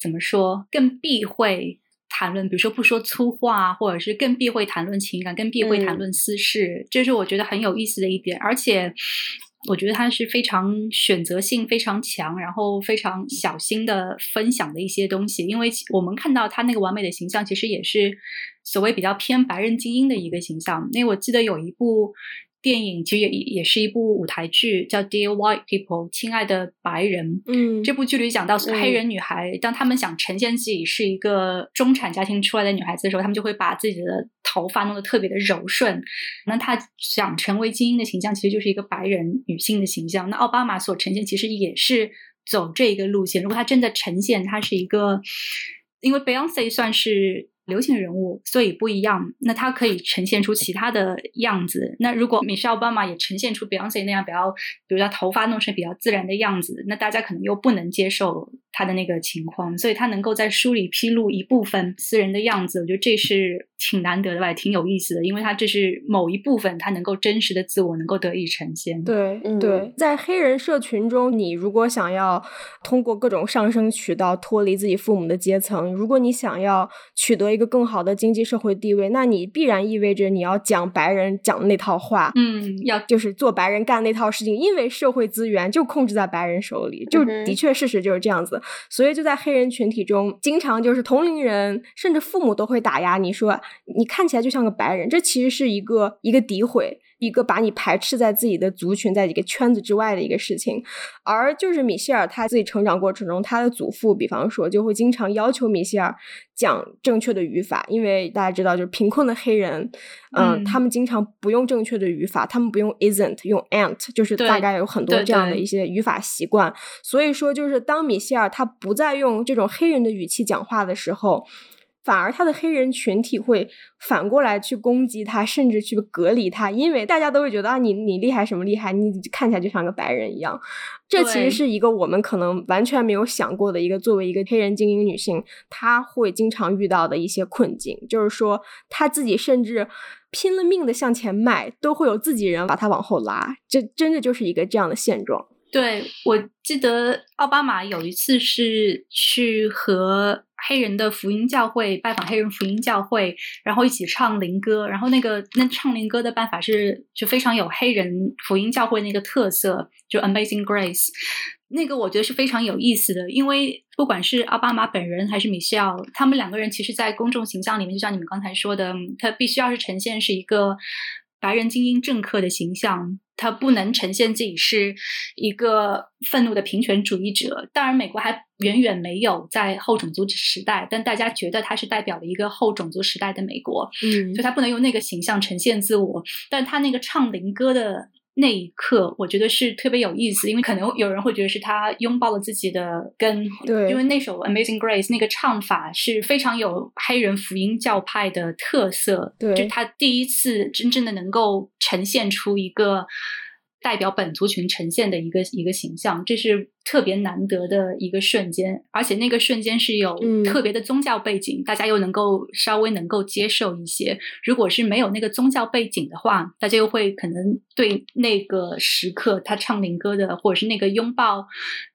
怎么说，更避讳谈论，比如说不说粗话，或者是更避讳谈论情感，更避讳谈嗯论私事，这是我觉得很有意思的一点，而且。我觉得他是非常选择性非常强，然后非常小心的分享的一些东西，因为我们看到他那个完美的形象，其实也是所谓比较偏白人精英的一个形象。那我记得有一部电影，其实也也是一部舞台剧，叫《Dear White People》，亲爱的白人。嗯这部剧里讲到黑人女孩，当她们想呈现自己是一个中产家庭出来的女孩子的时候，她们就会把自己的头发弄得特别的柔顺。那她想成为精英的形象，其实就是一个白人女性的形象。那奥巴马所呈现其实也是走这一个路线。如果他真的呈现他是一个，因为 Beyonce 算是。流行人物，所以不一样。那他可以呈现出其他的样子。那如果米歇尔奥巴马也呈现出 Beyonce 那样比较，比如他头发弄成比较自然的样子，那大家可能又不能接受他的那个情况。所以他能够在书里披露一部分私人的样子，我觉得这是挺难得的吧，也挺有意思的。因为他这是某一部分他能够真实的自我能够得以呈现。对、嗯对，在黑人社群中，你如果想要通过各种上升渠道脱离自己父母的阶层，如果你想要取得一个更好的经济社会地位，那你必然意味着你要讲白人讲的那套话，嗯，要就是做白人干那套事情，因为社会资源就控制在白人手里，就的确事实就是这样子。所以就在黑人群体中，经常就是同龄人甚至父母都会打压你说：“你看起来就像个白人，这其实是一个一个诋毁。一个把你排斥在自己的族群，在一个圈子之外的一个事情，而就是米歇尔他自己成长过程中，他的祖父，比方说，就会经常要求米歇尔讲正确的语法，因为大家知道，就是贫困的黑人，嗯，他们经常不用正确的语法，他们不用 isn't，用 ain't，就是大概有很多这样的一些语法习惯。所以说，就是当米歇尔他不再用这种黑人的语气讲话的时候。反而他的黑人群体会反过来去攻击他，甚至去隔离他，因为大家都会觉得啊，你你厉害什么厉害？你看起来就像个白人一样。这其实是一个我们可能完全没有想过的一个，作为一个黑人精英女性，她会经常遇到的一些困境，就是说她自己甚至拼了命的向前迈，都会有自己人把她往后拉。这真的就是一个这样的现状。对，我记得奥巴马有一次是去和黑人的福音教会拜访黑人福音教会，然后一起唱灵歌，然后那个那唱灵歌的办法是就非常有黑人福音教会那个特色，就 Amazing Grace，那个我觉得是非常有意思的，因为不管是奥巴马本人还是米歇尔，他们两个人其实，在公众形象里面，就像你们刚才说的，他必须要是呈现是一个白人精英政客的形象。他不能呈现自己是一个愤怒的平权主义者。当然，美国还远远没有在后种族时代，但大家觉得他是代表了一个后种族时代的美国。嗯，所以他不能用那个形象呈现自我。但他那个唱灵歌的那一刻，我觉得是特别有意思，因为可能有人会觉得是他拥抱了自己的根。对，因为那首《Amazing Grace》那个唱法是非常有黑人福音教派的特色。对，就他第一次真正的能够呈现出一个。代表本族群呈现的一个一个形象，这是特别难得的一个瞬间，而且那个瞬间是有特别的宗教背景，大家又能够稍微能够接受一些。如果是没有那个宗教背景的话，大家又会可能对那个时刻他唱灵歌的，或者是那个拥抱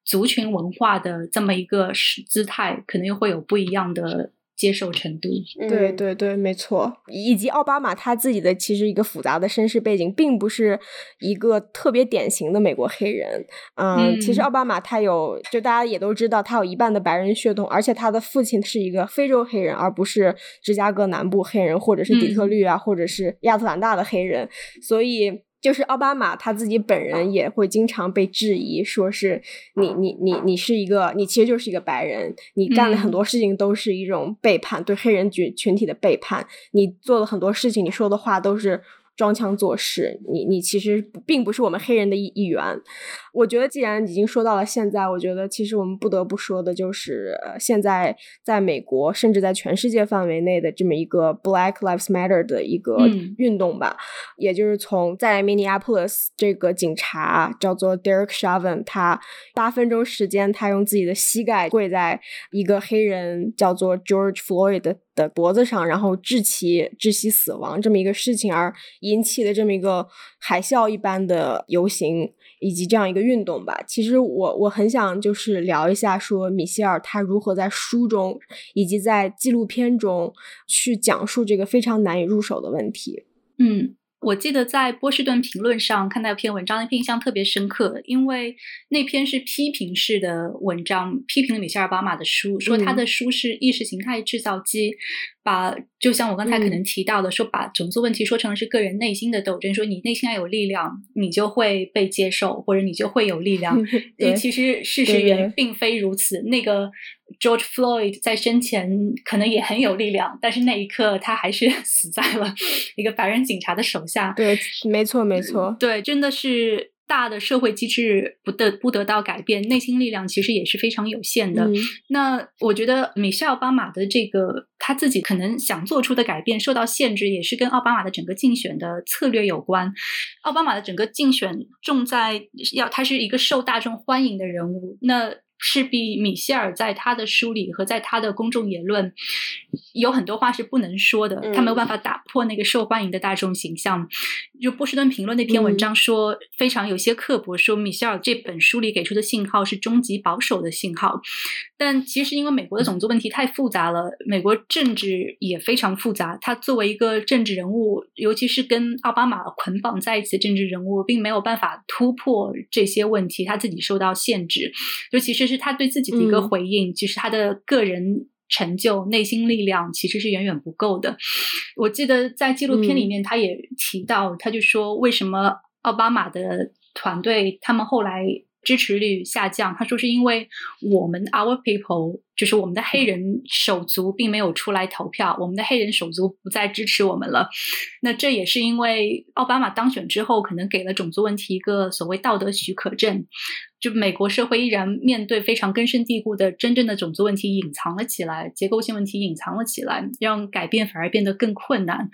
族群文化的这么一个姿态，可能又会有不一样的。接受程度，对对对，没错。以及奥巴马他自己的其实一个复杂的身世背景，并不是一个特别典型的美国黑人。嗯，其实奥巴马他有，就大家也都知道，他有一半的白人血统，而且他的父亲是一个非洲黑人，而不是芝加哥南部黑人，或者是底特律啊，或者是亚特兰大的黑人，所以。就是奥巴马他自己本人也会经常被质疑，说是你你你你是一个，你其实就是一个白人，你干了很多事情都是一种背叛，对黑人群群体的背叛，你做了很多事情，你说的话都是。装腔作势，你你其实并不是我们黑人的一一员。我觉得既然已经说到了现在，我觉得其实我们不得不说的就是现在在美国，甚至在全世界范围内的这么一个 Black Lives Matter 的一个运动吧。也就是从在 Minneapolis 这个警察叫做 Derek Chauvin，他八分钟时间，他用自己的膝盖跪在一个黑人叫做 George Floyd。的的脖子上，然后致其窒息死亡这么一个事情而引起的这么一个海啸一般的游行以及这样一个运动吧。其实我我很想就是聊一下，说米歇尔他如何在书中以及在纪录片中去讲述这个非常难以入手的问题。嗯。我记得在波士顿评论上看到一篇文章，那篇印象特别深刻，因为那篇是批评式的文章，批评了米歇尔·巴马的书，说他的书是意识形态制造机，把就像我刚才可能提到的，说把种族问题说成是个人内心的斗争，说你内心要有力量，你就会被接受，或者你就会有力量。其实事实也并非如此，那个。George Floyd 在生前可能也很有力量，但是那一刻他还是 死在了一个白人警察的手下。对，没错，没错。对，真的是大的社会机制不得不得到改变，内心力量其实也是非常有限的。那我觉得米歇尔·奥巴马的这个他自己可能想做出的改变受到限制，也是跟奥巴马的整个竞选的策略有关。奥巴马的整个竞选重在要他是一个受大众欢迎的人物，那。势必米歇尔在他的书里和在他的公众言论有很多话是不能说的，他没有办法打破那个受欢迎的大众形象。就波士顿评论那篇文章说，非常有些刻薄，说米歇尔这本书里给出的信号是终极保守的信号。但其实因为美国的种族问题太复杂了，美国政治也非常复杂。他作为一个政治人物，尤其是跟奥巴马捆绑在一起的政治人物，并没有办法突破这些问题，他自己受到限制。尤其是。是他对自己的一个回应，其实他的个人成就、内心力量其实是远远不够的。我记得在纪录片里面，他也提到，他就说为什么奥巴马的团队他们后来。支持率下降，他说是因为我们 our people 就是我们的黑人手足并没有出来投票，我们的黑人手足不再支持我们了。那这也是因为奥巴马当选之后，可能给了种族问题一个所谓道德许可证，就美国社会依然面对非常根深蒂固的真正的种族问题隐藏了起来，结构性问题隐藏了起来，让改变反而变得更困难。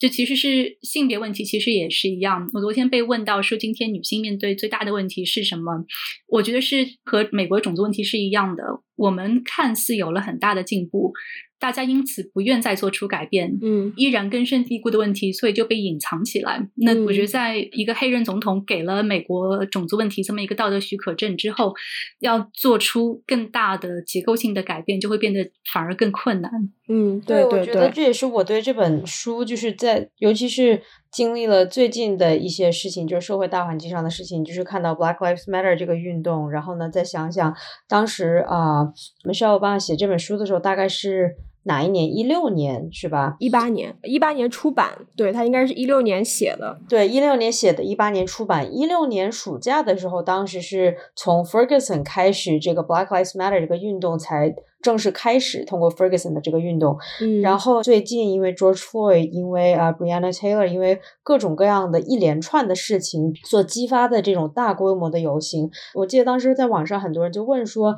这其实是性别问题，其实也是一样。我昨天被问到说，今天女性面对最大的问题是什么？我觉得是和美国种族问题是一样的。我们看似有了很大的进步。大家因此不愿再做出改变，嗯，依然根深蒂固的问题，所以就被隐藏起来。那我觉得，在一个黑人总统给了美国种族问题这么一个道德许可证之后，要做出更大的结构性的改变，就会变得反而更困难。嗯，对，我觉得这也是我对这本书，就是在尤其是经历了最近的一些事情，就是社会大环境上的事情，就是看到 Black Lives Matter 这个运动，然后呢，再想想当时啊，Michelle 帮我写这本书的时候，大概是。哪一年？一六年是吧？一八年，一八年出版。对他应该是一六年写的。对，一六年写的，一八年出版。一六年暑假的时候，当时是从 Ferguson 开始，这个 Black Lives Matter 这个运动才正式开始。通过 Ferguson 的这个运动，嗯，然后最近因为 George Floyd，因为啊 Breonna Taylor，因为各种各样的一连串的事情所激发的这种大规模的游行，我记得当时在网上很多人就问说，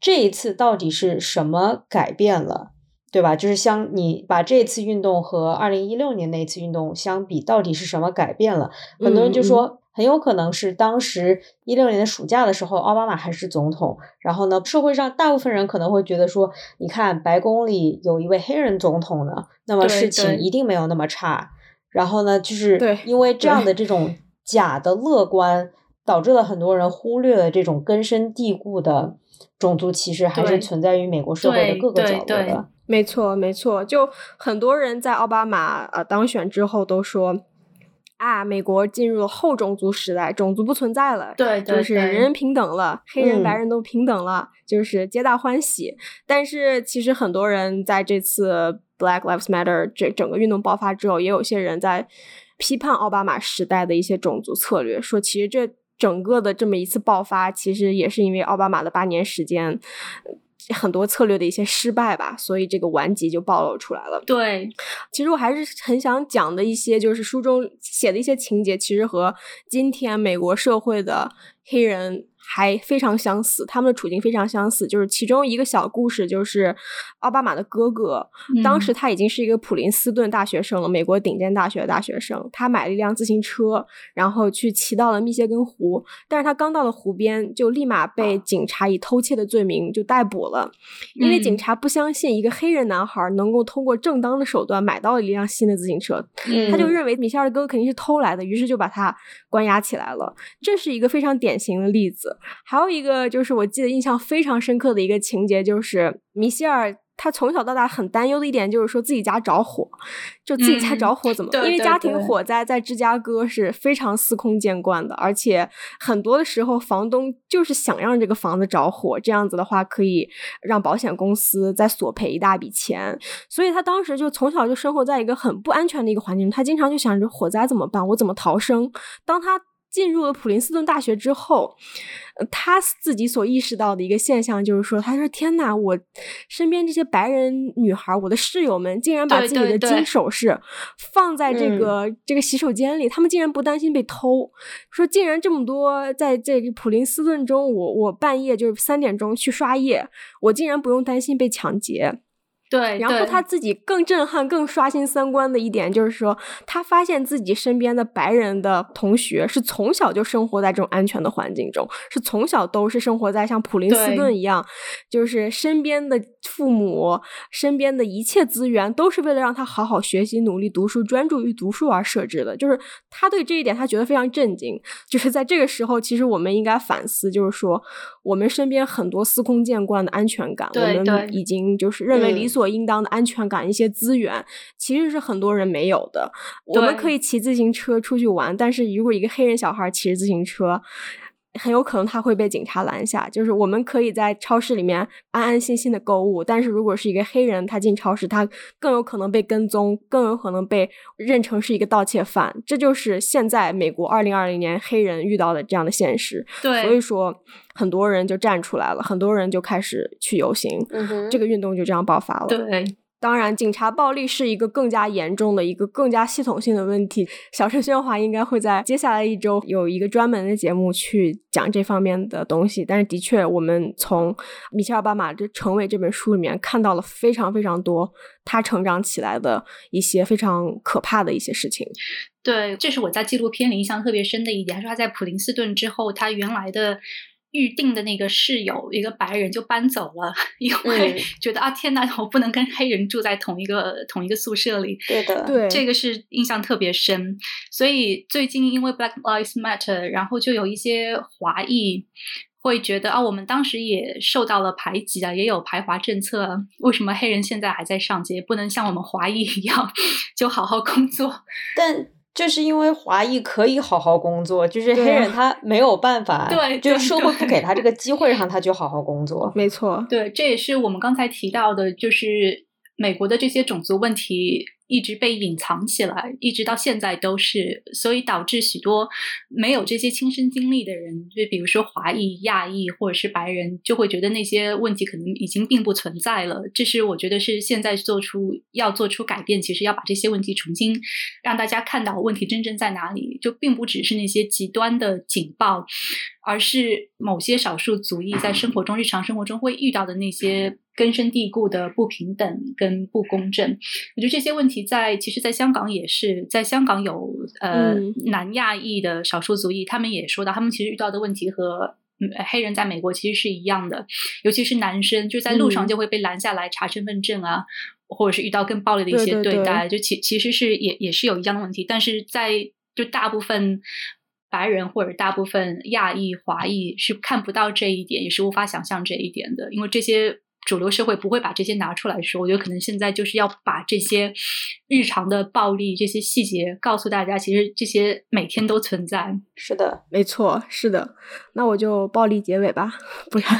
这一次到底是什么改变了？对吧？就是相你把这次运动和二零一六年那次运动相比，到底是什么改变了？很多人就说，很有可能是当时一六年的暑假的时候，奥巴马还是总统。然后呢，社会上大部分人可能会觉得说，你看白宫里有一位黑人总统呢，那么事情一定没有那么差。然后呢，就是因为这样的这种假的乐观，导致了很多人忽略了这种根深蒂固的种族歧视还是存在于美国社会的各个角落的。没错，没错，就很多人在奥巴马呃当选之后都说啊，美国进入了后种族时代，种族不存在了，对，就是人人平等了，黑人白人都平等了，就是皆大欢喜。但是其实很多人在这次 Black Lives Matter 这整个运动爆发之后，也有些人在批判奥巴马时代的一些种族策略，说其实这整个的这么一次爆发，其实也是因为奥巴马的八年时间。很多策略的一些失败吧，所以这个顽疾就暴露出来了。对，其实我还是很想讲的一些，就是书中写的一些情节，其实和今天美国社会的黑人。还非常相似，他们的处境非常相似。就是其中一个小故事，就是奥巴马的哥哥，当时他已经是一个普林斯顿大学生了，美国顶尖大学的大学生。他买了一辆自行车，然后去骑到了密歇根湖。但是他刚到了湖边，就立马被警察以偷窃的罪名就逮捕了，因为警察不相信一个黑人男孩能够通过正当的手段买到了一辆新的自行车，他就认为米歇尔的哥哥肯定是偷来的，于是就把他关押起来了。这是一个非常典型的例子。还有一个就是我记得印象非常深刻的一个情节，就是米歇尔他从小到大很担忧的一点就是说自己家着火，就自己家着火怎么？因为家庭火灾在芝加哥是非常司空见惯的，而且很多的时候房东就是想让这个房子着火，这样子的话可以让保险公司再索赔一大笔钱。所以他当时就从小就生活在一个很不安全的一个环境，他经常就想着火灾怎么办，我怎么逃生？当他进入了普林斯顿大学之后，他自己所意识到的一个现象就是说：“他说天呐，我身边这些白人女孩，我的室友们竟然把自己的金首饰放在这个这个洗手间里，他们竟然不担心被偷。说竟然这么多，在这个普林斯顿中，我我半夜就是三点钟去刷夜，我竟然不用担心被抢劫。”对，然后他自己更震撼、更刷新三观的一点就是说，他发现自己身边的白人的同学是从小就生活在这种安全的环境中，是从小都是生活在像普林斯顿一样，就是身边的父母、身边的一切资源都是为了让他好好学习、努力读书、专注于读书而设置的。就是他对这一点，他觉得非常震惊。就是在这个时候，其实我们应该反思，就是说，我们身边很多司空见惯的安全感，我们已经就是认为理所。所应当的安全感，一些资源其实是很多人没有的。我们可以骑自行车出去玩，但是如果一个黑人小孩骑着自行车，很有可能他会被警察拦下。就是我们可以在超市里面安安心心的购物，但是如果是一个黑人，他进超市，他更有可能被跟踪，更有可能被认成是一个盗窃犯。这就是现在美国二零二零年黑人遇到的这样的现实。对，所以说很多人就站出来了，很多人就开始去游行，这个运动就这样爆发了。对。当然，警察暴力是一个更加严重的一个更加系统性的问题。小陈喧哗应该会在接下来一周有一个专门的节目去讲这方面的东西。但是，的确，我们从米切尔·奥巴马这成为这本书里面看到了非常非常多他成长起来的一些非常可怕的一些事情。对，这是我在纪录片里印象特别深的一点。他说他在普林斯顿之后，他原来的。预定的那个室友，一个白人就搬走了，因为觉得啊，天呐，我不能跟黑人住在同一个同一个宿舍里。对的，对，这个是印象特别深。所以最近因为 Black Lives Matter，然后就有一些华裔会觉得啊，我们当时也受到了排挤啊，也有排华政策，为什么黑人现在还在上街，不能像我们华裔一样 就好好工作？但。就是因为华裔可以好好工作，就是黑人他没有办法，对，就是社会不给他这个机会，让他去好好工作。没错，对，这也是我们刚才提到的，就是美国的这些种族问题。一直被隐藏起来，一直到现在都是，所以导致许多没有这些亲身经历的人，就比如说华裔、亚裔或者是白人，就会觉得那些问题可能已经并不存在了。这是我觉得是现在做出要做出改变，其实要把这些问题重新让大家看到问题真正在哪里，就并不只是那些极端的警报，而是某些少数族裔在生活中、日常生活中会遇到的那些。根深蒂固的不平等跟不公正，我觉得这些问题在其实，在香港也是，在香港有呃南亚裔的少数族裔，他们也说到，他们其实遇到的问题和黑人在美国其实是一样的，尤其是男生就在路上就会被拦下来查身份证啊，或者是遇到更暴力的一些对。待，就其其实是也也是有一样的问题，但是在就大部分白人或者大部分亚裔华裔是看不到这一点，也是无法想象这一点的，因为这些。主流社会不会把这些拿出来说，我觉得可能现在就是要把这些日常的暴力、这些细节告诉大家，其实这些每天都存在。是的，没错，是的。那我就暴力结尾吧，不然。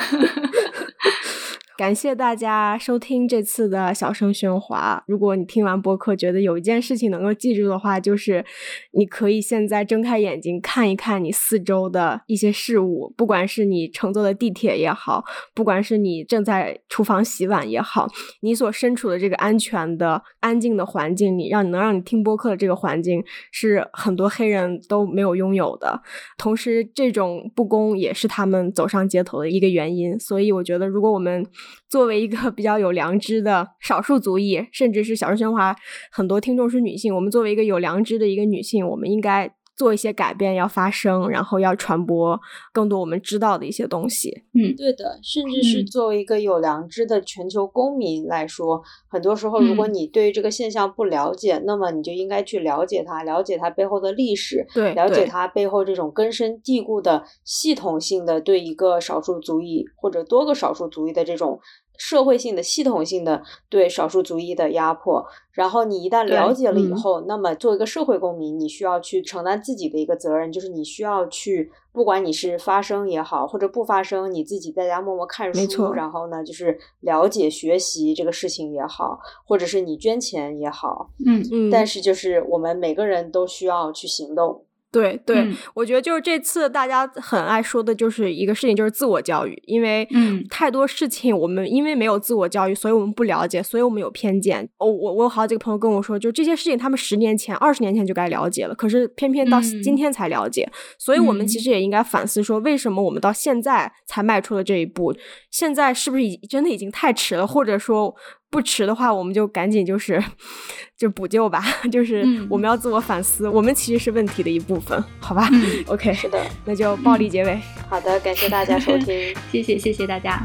感谢大家收听这次的小声喧哗。如果你听完播客觉得有一件事情能够记住的话，就是你可以现在睁开眼睛看一看你四周的一些事物，不管是你乘坐的地铁也好，不管是你正在厨房洗碗也好，你所身处的这个安全的、安静的环境，你让你能让你听播客的这个环境是很多黑人都没有拥有的。同时，这种不公也是他们走上街头的一个原因。所以，我觉得如果我们作为一个比较有良知的少数族裔，甚至是小声喧哗，很多听众是女性。我们作为一个有良知的一个女性，我们应该做一些改变，要发声，然后要传播更多我们知道的一些东西。嗯，对的。甚至是作为一个有良知的全球公民来说，很多时候，如果你对于这个现象不了解，那么你就应该去了解它，了解它背后的历史，对，了解它背后这种根深蒂固的系统性的对一个少数族裔或者多个少数族裔的这种。社会性的、系统性的对少数族裔的压迫，然后你一旦了解了以后，那么作为一个社会公民，你需要去承担自己的一个责任，就是你需要去，不管你是发声也好，或者不发声，你自己在家默默看书，然后呢，就是了解学习这个事情也好，或者是你捐钱也好，嗯。嗯，但是就是我们每个人都需要去行动。对对，我觉得就是这次大家很爱说的，就是一个事情，就是自我教育。因为嗯，太多事情我们因为没有自我教育，所以我们不了解，所以我们有偏见。我我我有好几个朋友跟我说，就这些事情他们十年前、二十年前就该了解了，可是偏偏到今天才了解。所以我们其实也应该反思说，为什么我们到现在才迈出了这一步？现在是不是已真的已经太迟了？或者说？不迟的话，我们就赶紧就是 就补救吧，就是我们要自我反思，我们其实是问题的一部分，好吧？OK，是的，那就暴力结尾。好的，感谢大家收听，谢谢谢谢大家。